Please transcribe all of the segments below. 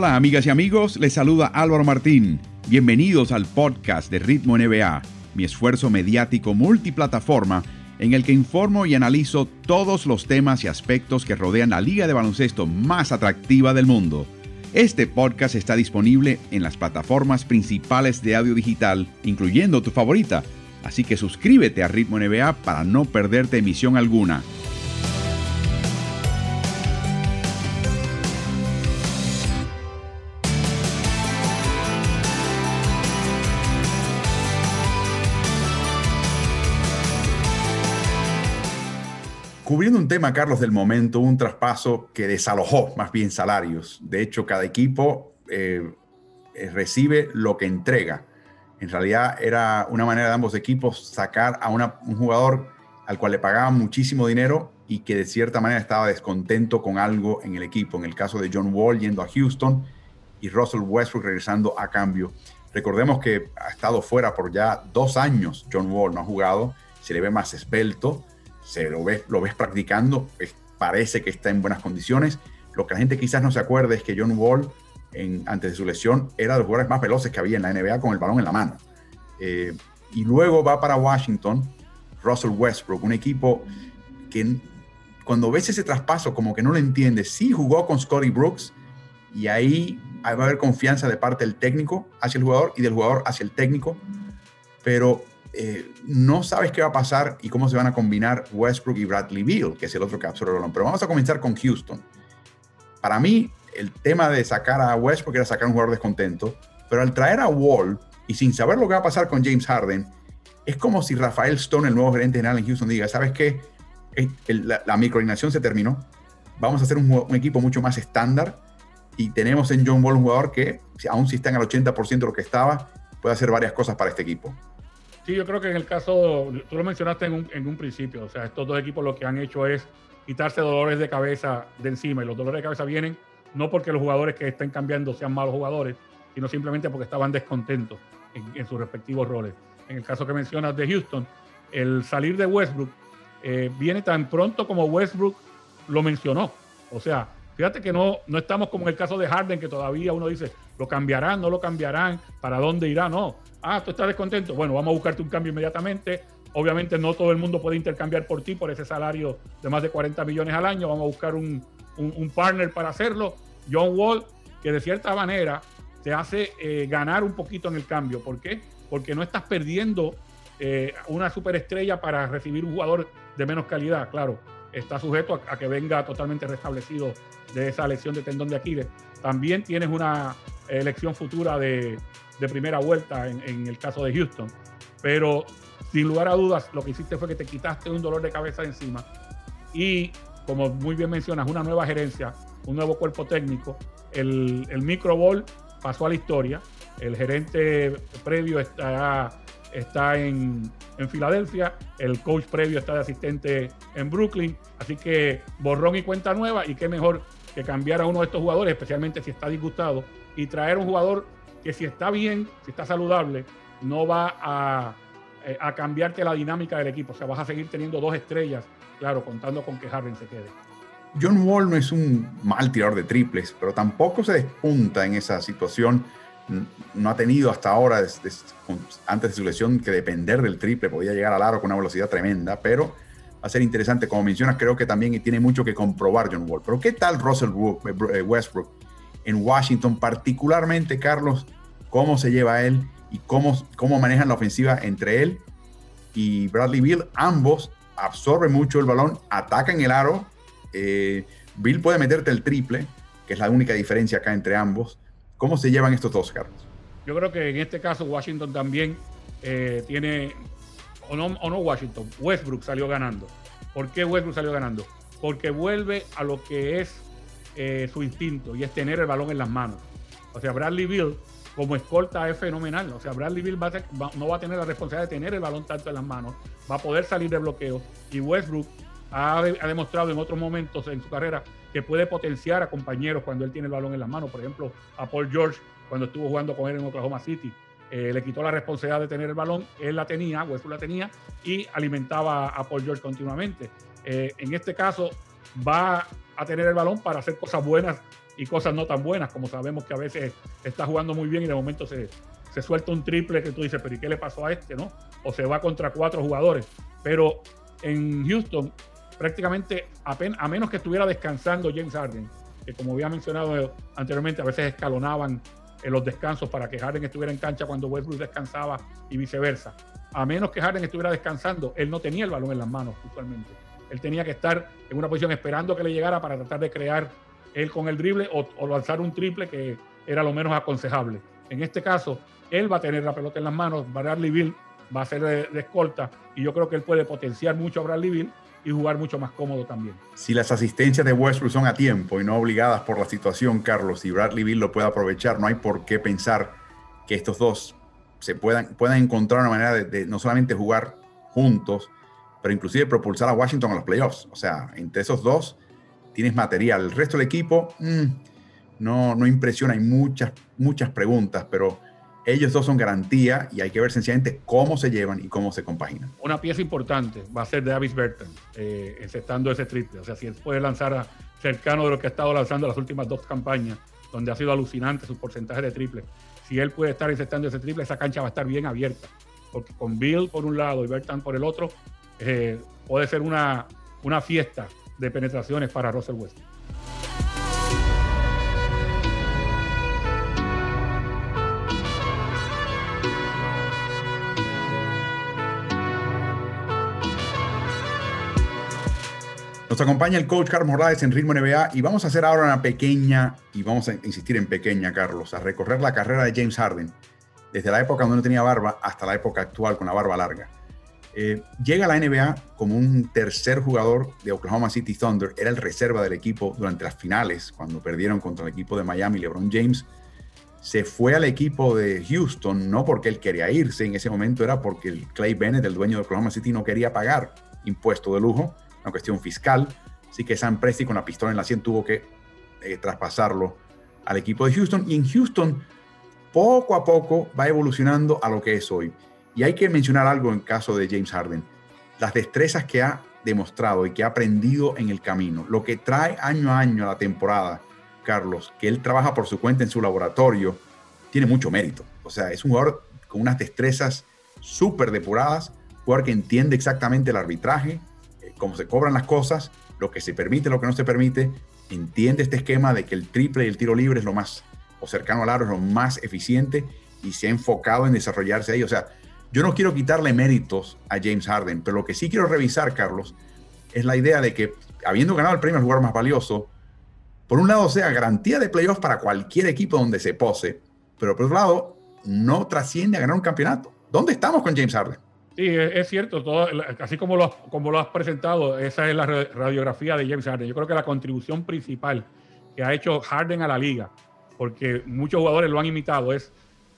Hola amigas y amigos, les saluda Álvaro Martín. Bienvenidos al podcast de Ritmo NBA, mi esfuerzo mediático multiplataforma en el que informo y analizo todos los temas y aspectos que rodean la liga de baloncesto más atractiva del mundo. Este podcast está disponible en las plataformas principales de audio digital, incluyendo tu favorita, así que suscríbete a Ritmo NBA para no perderte emisión alguna. Cubriendo un tema, Carlos, del momento, un traspaso que desalojó más bien salarios. De hecho, cada equipo eh, eh, recibe lo que entrega. En realidad era una manera de ambos equipos sacar a un jugador al cual le pagaban muchísimo dinero y que de cierta manera estaba descontento con algo en el equipo. En el caso de John Wall yendo a Houston y Russell Westbrook regresando a cambio. Recordemos que ha estado fuera por ya dos años. John Wall no ha jugado, se le ve más esbelto se lo ves, lo ves practicando, parece que está en buenas condiciones. Lo que la gente quizás no se acuerde es que John Wall, antes de su lesión, era de los jugadores más veloces que había en la NBA con el balón en la mano. Eh, y luego va para Washington, Russell Westbrook, un equipo que cuando ves ese traspaso como que no lo entiendes. Sí jugó con Scotty Brooks y ahí va a haber confianza de parte del técnico hacia el jugador y del jugador hacia el técnico, pero eh, no sabes qué va a pasar y cómo se van a combinar Westbrook y Bradley Beal, que es el otro que absorbe el balón. Pero vamos a comenzar con Houston. Para mí, el tema de sacar a Westbrook era sacar a un jugador descontento, pero al traer a Wall y sin saber lo que va a pasar con James Harden, es como si Rafael Stone, el nuevo gerente general en Houston, diga, ¿sabes qué? Eh, la, la se terminó, vamos a hacer un, un, equipo mucho más estándar y tenemos en John Wall un jugador que, aún si está en el 80% de lo que estaba, puede hacer varias cosas para este equipo. Sí, yo creo que en el caso, tú lo mencionaste en un, principio, o sea, estos dos equipos lo que han hecho es quitarse dolores de cabeza de encima y los dolores de cabeza vienen no porque los jugadores que estén cambiando sean malos jugadores, sino simplemente porque estaban descontentos en, sus respectivos roles. En el caso que mencionas de Houston, el salir de Westbrook eh, viene tan pronto como Westbrook lo mencionó. O sea, fíjate que no, no estamos como en el caso de Harden, que todavía uno dice, lo cambiarán, no lo cambiarán, para dónde irá, no Ah, tú estás descontento. Bueno, vamos a buscarte un cambio inmediatamente. Obviamente no todo el mundo puede intercambiar por ti por ese salario de más de 40 millones al año. Vamos a buscar un, partner para hacerlo. John Wall, que de cierta manera te hace eh, ganar un poquito en el cambio. ¿Por qué? Porque no estás perdiendo eh, una superestrella para recibir un jugador de menos calidad. Claro, está sujeto a, que venga totalmente restablecido de esa lesión de tendón de Aquiles. También tienes una elección futura de, primera vuelta en, el caso de Houston. Pero sin lugar a dudas, lo que hiciste fue que te quitaste un dolor de cabeza de encima. Y como muy bien mencionas, una nueva gerencia, un nuevo cuerpo técnico. El, el microball pasó a la historia. El gerente previo está, está en, en, Filadelfia. El coach previo está de asistente en Brooklyn. Así que borrón y cuenta nueva. Y qué mejor que cambiar a uno de estos jugadores, especialmente si está disgustado, y traer un jugador que si está bien, si está saludable, no va a, eh, a, cambiarte la dinámica del equipo. O sea, vas a seguir teniendo dos estrellas, claro, contando con que Harden se quede. John Wall no es un mal tirador de triples, pero tampoco se despunta en esa situación. No ha tenido hasta ahora, antes de su lesión, que depender del triple. Podía llegar al aro con una velocidad tremenda, pero va a ser interesante. Como mencionas, creo que también tiene mucho que comprobar John Wall. Pero ¿qué tal Russell eh, Westbrook? en Washington, particularmente Carlos, cómo se lleva él y cómo, cómo manejan la ofensiva entre él y Bradley Bill. Ambos absorben mucho el balón, atacan el aro. Eh, Bill puede meterte el triple, que es la única diferencia acá entre ambos. ¿Cómo se llevan estos dos, Carlos? Yo creo que en este caso Washington también eh, tiene, o no, o no Washington, Westbrook salió ganando. ¿Por qué Westbrook salió ganando? Porque vuelve a lo que es eh, su instinto y es tener el balón en las manos. O sea, Bradley Bill como escolta es fenomenal. O sea, Bradley Bill no va a tener la responsabilidad de tener el balón tanto en las manos, va a poder salir de bloqueo. Y Westbrook ha, demostrado en otros momentos en su carrera que puede potenciar a compañeros cuando él tiene el balón en las manos. Por ejemplo, a Paul George cuando estuvo jugando con él en Oklahoma City. Eh, le quitó la responsabilidad de tener el balón, él la tenía, Westbrook la tenía y alimentaba a Paul George continuamente. Eh, en este caso, va a tener el balón para hacer cosas buenas y cosas no tan buenas, como sabemos que a veces está jugando muy bien y de momento se, se suelta un triple que tú dices, pero ¿y qué le pasó a este? ¿no? O se va contra cuatro jugadores. Pero en Houston, prácticamente a menos que estuviera descansando James Harden, que como había mencionado anteriormente, a veces escalonaban en los descansos para que Harden estuviera en cancha cuando Westbrook descansaba y viceversa. A menos que Harden estuviera descansando, él no tenía el balón en las manos usualmente. Él tenía que estar en una posición esperando que le llegara para tratar de crear él con el drible o, lanzar un triple que era lo menos aconsejable. En este caso, él va a tener la pelota en las manos, Bradley Bill va a ser de, de, escolta y yo creo que él puede potenciar mucho a Bradley Bill y jugar mucho más cómodo también. Si las asistencias de Westbrook son a tiempo y no obligadas por la situación, Carlos, y Bradley Bill lo puede aprovechar, no hay por qué pensar que estos dos se puedan, puedan encontrar una manera de, no solamente jugar juntos, pero inclusive propulsar a Washington a los playoffs. O sea, entre esos dos tienes material. El resto del equipo mm, no, no impresiona, hay muchas, muchas preguntas, pero ellos dos son garantía y hay que ver sencillamente cómo se llevan y cómo se compaginan. Una pieza importante va a ser Davis Burton, eh, encestando ese triple. O sea, si él puede lanzar cercano de lo que ha estado lanzando las últimas dos campañas, donde ha sido alucinante su porcentaje de triple. Si él puede estar encestando ese triple, esa cancha va a estar bien abierta. Porque con Bill por un lado y Burton por el otro, eh, puede ser una, una fiesta de penetraciones para Russell Westbrook. Nos acompaña el coach Carlos Morales en Ritmo NBA y vamos a hacer ahora una pequeña, y vamos a insistir en pequeña, Carlos, a recorrer la carrera de James Harden, desde la época donde no tenía barba hasta la época actual con la barba larga. Eh, llega a la NBA como un tercer jugador de Oklahoma City Thunder, era el reserva del equipo durante las finales, cuando perdieron contra el equipo de Miami, LeBron James. Se fue al equipo de Houston, no porque él quería irse, en ese momento era porque el Clay Bennett, el dueño de Oklahoma City, no quería pagar impuesto de lujo una cuestión fiscal. Así que Sam Presti con la pistola en la 100 tuvo que eh, traspasarlo al equipo de Houston. Y en Houston, poco a poco, va evolucionando a lo que es hoy. Y hay que mencionar algo en caso de James Harden. Las destrezas que ha demostrado y que ha aprendido en el camino. Lo que trae año a año a la temporada, Carlos, que él trabaja por su cuenta en su laboratorio, tiene mucho mérito. O sea, es un jugador con unas destrezas súper depuradas, jugador que entiende exactamente el arbitraje, cómo se cobran las cosas, lo que se permite, lo que no se permite, entiende este esquema de que el triple y el tiro libre es lo más, o cercano al aro es lo más eficiente y se ha enfocado en desarrollarse ahí. O sea, yo no quiero quitarle méritos a James Harden, pero lo que sí quiero revisar, Carlos, es la idea de que habiendo ganado el premio al jugador más valioso, por un lado sea garantía de playoffs para cualquier equipo donde se pose, pero por otro lado no trasciende a ganar un campeonato. ¿Dónde estamos con James Harden? Sí, es, cierto, todo, así como lo, como lo has presentado, esa es la radiografía de James Harden. Yo creo que la contribución principal que ha hecho Harden a la liga, porque muchos jugadores lo han imitado, es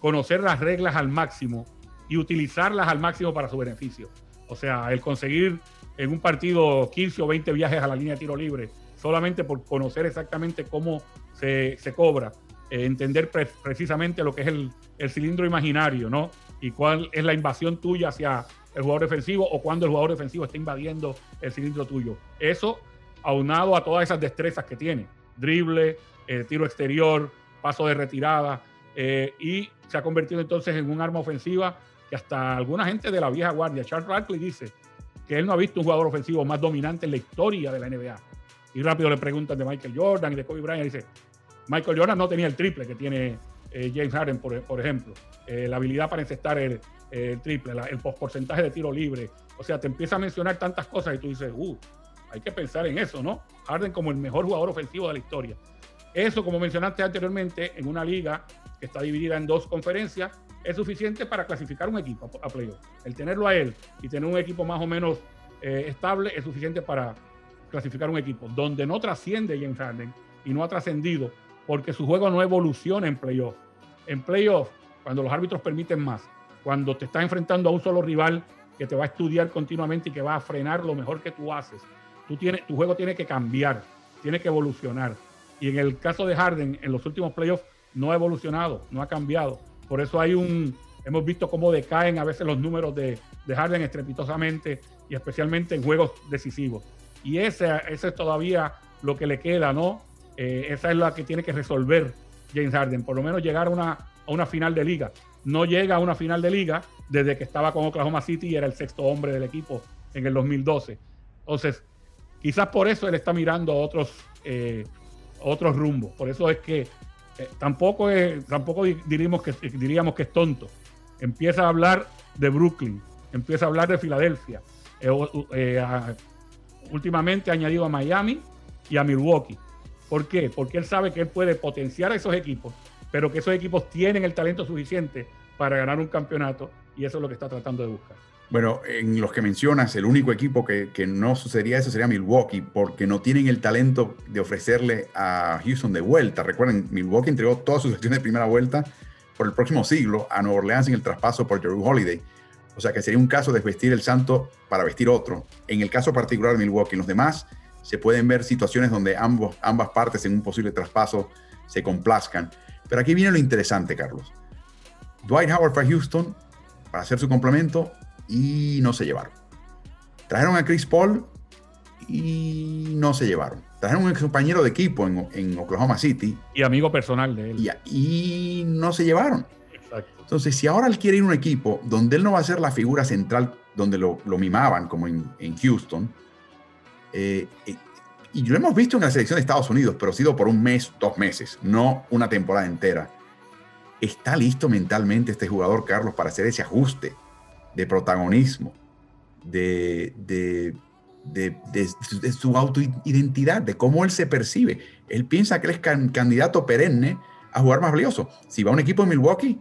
conocer las reglas al máximo y utilizarlas al máximo para su beneficio. O sea, el conseguir en un partido 15 o 20 viajes a la línea de tiro libre, solamente por conocer exactamente cómo se, se cobra, eh, entender precisamente lo que es el, el cilindro imaginario, ¿no? Y cuál es la invasión tuya hacia el jugador defensivo o cuando el jugador defensivo está invadiendo el cilindro tuyo. Eso aunado a todas esas destrezas que tiene, drible, eh, tiro exterior, paso de retirada, eh, y se ha convertido entonces en un arma ofensiva que hasta alguna gente de la vieja guardia, Charles Radcliffe dice que él no ha visto un jugador ofensivo más dominante en la historia de la NBA. Y rápido le preguntan de Michael Jordan y de Kobe Bryant y dice, Michael Jordan no tenía el triple que tiene eh, James Harden, por, ejemplo, eh, la habilidad para encestar el, triple, el porcentaje de tiro libre. O sea, te empieza a mencionar tantas cosas y tú dices, uh, hay que pensar en eso, ¿no? Harden como el mejor jugador ofensivo de la historia. Eso, como mencionaste anteriormente, en una liga que está dividida en dos conferencias, es suficiente para clasificar un equipo a, playoff. El tenerlo a él y tener un equipo más o menos eh, estable es suficiente para clasificar un equipo. Donde no trasciende James Harden y no ha trascendido porque su juego no evoluciona en playoff. En playoff, cuando los árbitros permiten más, cuando te estás enfrentando a un solo rival que te va a estudiar continuamente y que va a frenar lo mejor que tú haces, tú tienes, tu juego tiene que cambiar, tiene que evolucionar. Y en el caso de Harden, en los últimos playoffs, no ha evolucionado, no ha cambiado. Por eso hay un, hemos visto cómo decaen a veces los números de, de Harden estrepitosamente y especialmente en juegos decisivos. Y ese, ese es todavía lo que le queda, ¿no? Eh, esa es la que tiene que resolver James Harden, por lo menos llegar a una, a una final de liga. No llega a una final de liga desde que estaba con Oklahoma City y era el sexto hombre del equipo en el 2012. Entonces, quizás por eso él está mirando otros, eh, otros rumbos. Por eso es que eh, tampoco, es, tampoco diríamos que, diríamos que es tonto. Empieza a hablar de Brooklyn, empieza a hablar de Filadelfia. Últimamente ha añadido a Miami y a Milwaukee. ¿Por qué? Porque él sabe que él puede potenciar a esos equipos, pero que esos equipos tienen el talento suficiente para ganar un campeonato y eso es lo que está tratando de buscar. Bueno, en los que mencionas, el único equipo que, no sucedería eso sería Milwaukee, porque no tienen el talento de ofrecerle a Houston de vuelta. Recuerden, Milwaukee entregó todas sus acciones de primera vuelta por el próximo siglo a Nueva Orleans en el traspaso por Drew Holiday. O sea que sería un caso de vestir el santo para vestir otro. En el caso particular de Milwaukee, en los demás se pueden ver situaciones donde ambos, ambas partes en un posible traspaso se complazcan. Pero aquí viene lo interesante, Carlos. Dwight Howard fue a Houston para hacer su complemento y no se llevaron. Trajeron a Chris Paul y no se llevaron. Trajeron un ex compañero de equipo en, Oklahoma City. Y amigo personal de él. Y, no se llevaron. Entonces, si ahora él quiere ir a un equipo donde él no va a ser la figura central, donde lo, mimaban, como en, Houston, eh, y lo hemos visto en la selección de Estados Unidos, pero ha sido por un mes, dos meses, no una temporada entera. ¿Está listo mentalmente este jugador, Carlos, para hacer ese ajuste? de protagonismo, de, de, de, su autoidentidad, de cómo él se percibe. Él piensa que es candidato perenne a jugar más valioso. Si va a un equipo de Milwaukee,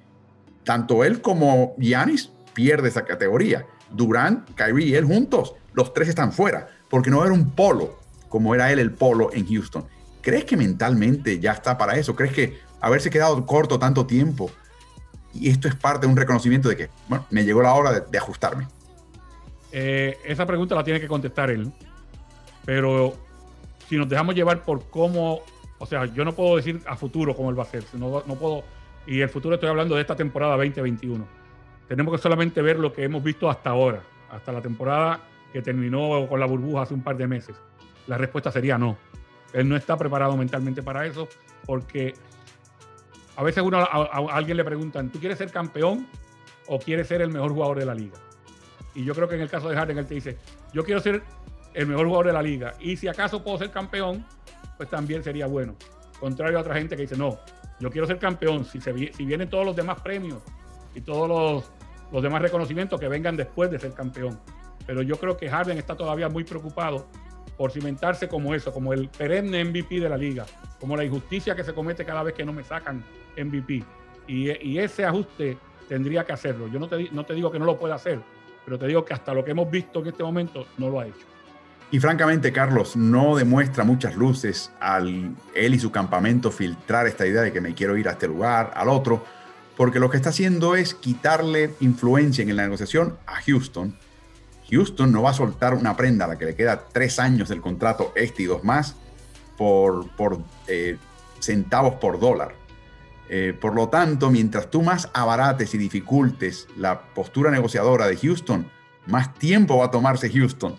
tanto él como Giannis pierde esa categoría. Durant, Kyrie y él juntos, los tres están fuera, porque no era un polo como era él el polo en Houston. ¿Crees que mentalmente ya está para eso? ¿Crees que haberse quedado corto tanto tiempo y esto es parte de un reconocimiento de que, bueno, me llegó la hora de, ajustarme. Eh, esa pregunta la tiene que contestar él. Pero si nos dejamos llevar por cómo, o sea, yo no puedo decir a futuro cómo él va a ser. No, puedo, y el futuro estoy hablando de esta temporada 2021. Tenemos que solamente ver lo que hemos visto hasta ahora, hasta la temporada que terminó con la burbuja hace un par de meses. La respuesta sería no. Él no está preparado mentalmente para eso porque a veces uno, a, alguien le preguntan, ¿tú quieres ser campeón o quieres ser el mejor jugador de la liga? Y yo creo que en el caso de Harden, él te dice, yo quiero ser el mejor jugador de la liga. Y si acaso puedo ser campeón, pues también sería bueno. Contrario a otra gente que dice, no, yo quiero ser campeón. Si, si vienen todos los demás premios y todos los, los demás reconocimientos que vengan después de ser campeón. Pero yo creo que Harden está todavía muy preocupado por cimentarse como eso, como el perenne MVP de la liga, como la injusticia que se comete cada vez que no me sacan MVP. Y, ese ajuste tendría que hacerlo. Yo no te, no te digo que no lo pueda hacer, pero te digo que hasta lo que hemos visto en este momento no lo ha hecho. Y francamente, Carlos, no demuestra muchas luces al él y su campamento filtrar esta idea de que me quiero ir a este lugar, al otro, porque lo que está haciendo es quitarle influencia en la negociación a Houston. Houston no va a soltar una prenda a la que le queda tres años del contrato este y dos más por, por eh, centavos por dólar. Eh, por lo tanto, mientras tú más abarates y dificultes la postura negociadora de Houston, más tiempo va a tomarse Houston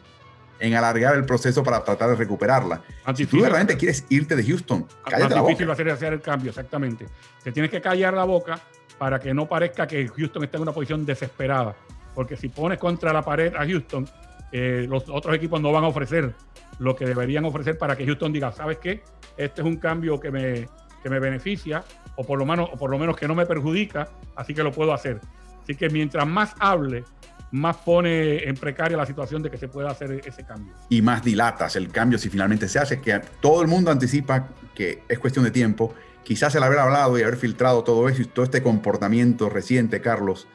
en alargar el proceso para tratar de recuperarla. si tú realmente quieres irte de Houston, cállate la difícil va a ser hacer el cambio, exactamente. Te tienes que callar la boca para que no parezca que Houston está en una posición desesperada. Porque si pones contra la pared a Houston, eh, los otros equipos no van a ofrecer lo que deberían ofrecer para que Houston diga, ¿sabes qué? Este es un cambio que me, que me beneficia o por, lo menos, o por lo menos que no me perjudica, así que lo puedo hacer. Así que mientras más hable, más pone en precaria la situación de que se pueda hacer ese cambio. Y más dilatas el cambio si finalmente se hace, que todo el mundo anticipa que es cuestión de tiempo. Quizás el haber hablado y haber filtrado todo eso y todo este comportamiento reciente, Carlos,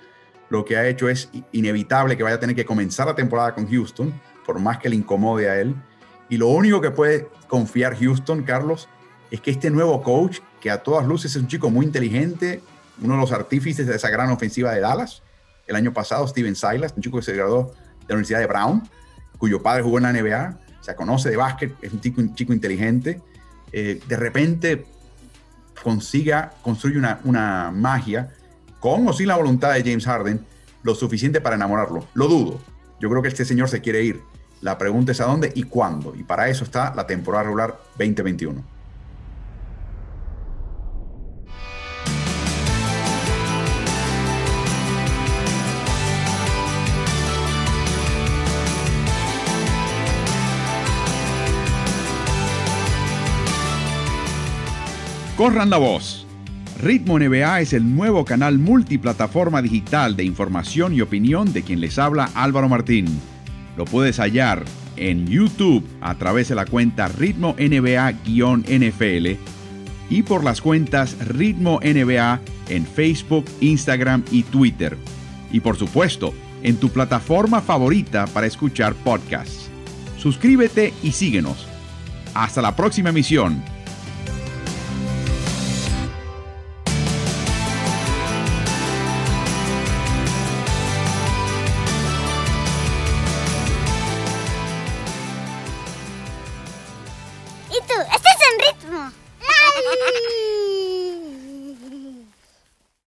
lo que ha hecho es inevitable que vaya a tener que comenzar la temporada con Houston, por más que le incomode a él. Y lo único que puede confiar Houston, Carlos, es que este nuevo coach, que a todas luces es un chico muy inteligente, uno de los artífices de esa gran ofensiva de Dallas, el año pasado, Steven Silas, un chico que se graduó de la Universidad de Brown, cuyo padre jugó en la NBA, se conoce de básquet, es un chico, inteligente, eh, de repente consiga, construye una magia con o sin la voluntad de James Harden, lo suficiente para enamorarlo. Lo dudo. Yo creo que este señor se quiere ir. La pregunta es a dónde y cuándo. Y para eso está la temporada regular 2021. Corran la voz. Ritmo NBA es el nuevo canal multiplataforma digital de información y opinión de quien les habla Álvaro Martín. Lo puedes hallar en YouTube a través de la cuenta Ritmo NBA-NFL y por las cuentas Ritmo NBA en Facebook, Instagram y Twitter. Y por supuesto, en tu plataforma favorita para escuchar podcasts. Suscríbete y síguenos. Hasta la próxima emisión.